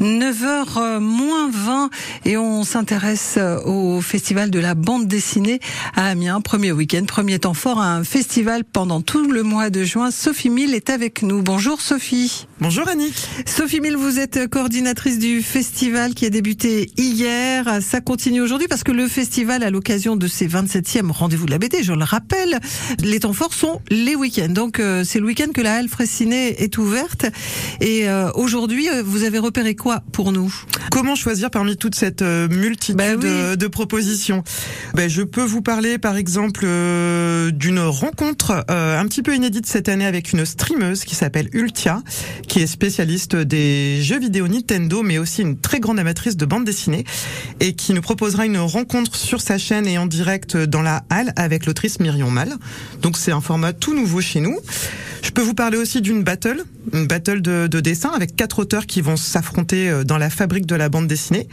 9h moins 20 et on s'intéresse au festival de la bande dessinée à Amiens. Premier week-end, premier temps fort, un festival pendant tout le mois de juin. Sophie Mille est avec nous. Bonjour Sophie. Bonjour Annick. Sophie Mille, vous êtes coordinatrice du festival qui a débuté hier. Ça continue aujourd'hui parce que le festival, à l'occasion de ses 27e rendez-vous de la BD, je le rappelle, les temps forts sont les week-ends. Donc euh, c'est le week-end que la halle Fraissinet est ouverte. Et euh, aujourd'hui, euh, vous avez repéré quoi pour nous? Comment choisir parmi toute cette multitude Bah oui. de, de propositions? Ben, Je peux vous parler par exemple euh, d'une rencontre euh, un petit peu inédite cette année avec une streameuse qui s'appelle Ultia, qui est spécialiste des jeux vidéo Nintendo, mais aussi une très grande amatrice de bande dessinée, et qui nous proposera une rencontre sur sa chaîne et en direct dans la halle avec l'autrice Myrion Mal. Donc c'est un format tout nouveau chez nous. Je peux vous parler aussi d'une battle, une battle de, de dessin avec quatre auteurs qui vont s'affronter euh, dans la fabrique de la bande dessinée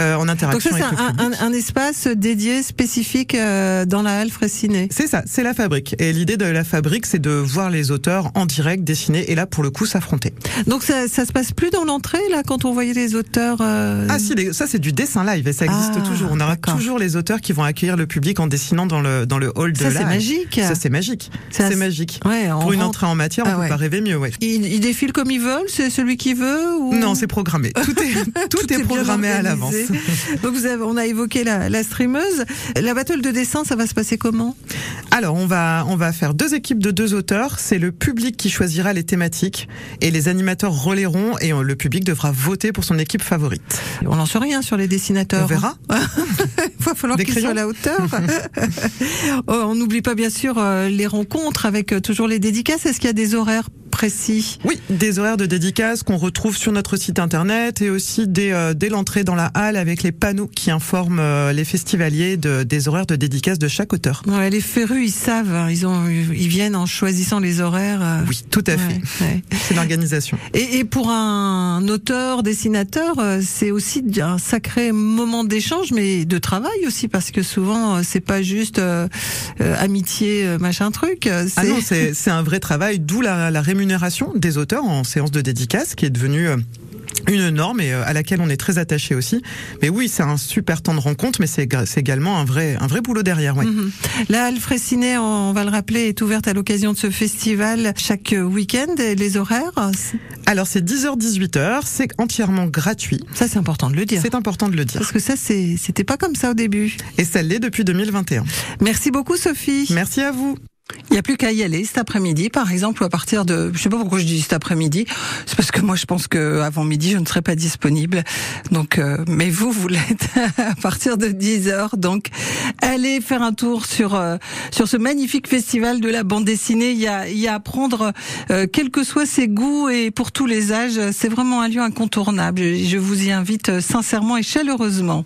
euh, en Donc interaction ça, c'est un, un- un espace dédié spécifique euh, dans la halle Fraissinet. C'est ça, c'est la fabrique. Et l'idée de la fabrique, c'est de voir les auteurs en direct dessiner et là, pour le coup, s'affronter. Donc ça, ça se passe plus dans l'entrée là quand on voyait les auteurs. euh, Ah si, ça c'est du dessin live et ça existe Ah, toujours. On aura toujours les auteurs qui vont accueillir le public en dessinant dans le dans le hall de ça la c'est halle. magique. Ça c'est magique. Ça, C'est magique. Ouais, Pour une rentre- entrée en matière, on Ah peut ouais. pas rêver mieux, ouais. Ils, ils défilent comme ils veulent, c'est celui qui veut ou Non, c'est programmé. Tout est tout, est, bien programmé à l'avance. Donc vous avez, on a évoqué la, la streameuse. La battle de dessin, ça va se passer comment? Alors, on va on va faire deux équipes de deux auteurs. C'est le public qui choisira les thématiques et les animateurs relayeront et le public devra voter pour son équipe favorite. On n'en sait rien sur les dessinateurs. On verra. Il va falloir qu'ils soient à la hauteur. Oh, on n'oublie pas bien sûr euh, les rencontres avec euh, toujours les dédicaces. Est-ce des horaires précis Oui, des horaires de dédicaces qu'on retrouve sur notre site internet et aussi dès, euh, dès l'entrée dans la halle avec les panneaux qui informent euh, les festivaliers de, des horaires de dédicaces de chaque auteur. Ouais, Les férus, ils savent. hein. Ils ont, ils viennent en choisissant les horaires. euh, Oui, tout à fait. ouais, ouais. C'est l'organisation. Et, et pour un auteur, dessinateur, c'est aussi un sacré moment d'échange, mais de travail aussi, parce que souvent, c'est pas juste euh, euh, amitié, machin truc. Ah non, c'est c'est un vrai travail, d'où la, la rémunération des auteurs en séance de dédicace qui est devenue euh, une norme et euh, à laquelle on est très attaché aussi. Mais oui, c'est un super temps de rencontre, mais c'est également un vrai, un vrai boulot derrière. Ouais. Mhm. La halle Fraissinet, on va le rappeler, est ouverte à l'occasion de ce festival chaque week-end. Et les horaires, Alors c'est 10h-18h, c'est entièrement gratuit. ça c'est important de le dire. C'est important de le dire. Parce que ça, c'était pas comme ça au début. Et ça l'est depuis 2021. Merci beaucoup, Sophie. Merci à vous. N'y a plus qu'à y aller cet après-midi, par exemple, ou à partir de, je sais pas pourquoi je dis cet après-midi, c'est parce que moi je pense que avant midi je ne serai pas disponible. Donc, euh, mais vous, vous l'êtes à partir de 10 heures. Donc, allez faire un tour sur euh, sur ce magnifique festival de la bande dessinée. Il y a il y a à prendre, euh, quels que soient ses goûts et pour tous les âges. C'est vraiment un lieu incontournable. Je, je vous y invite sincèrement et chaleureusement.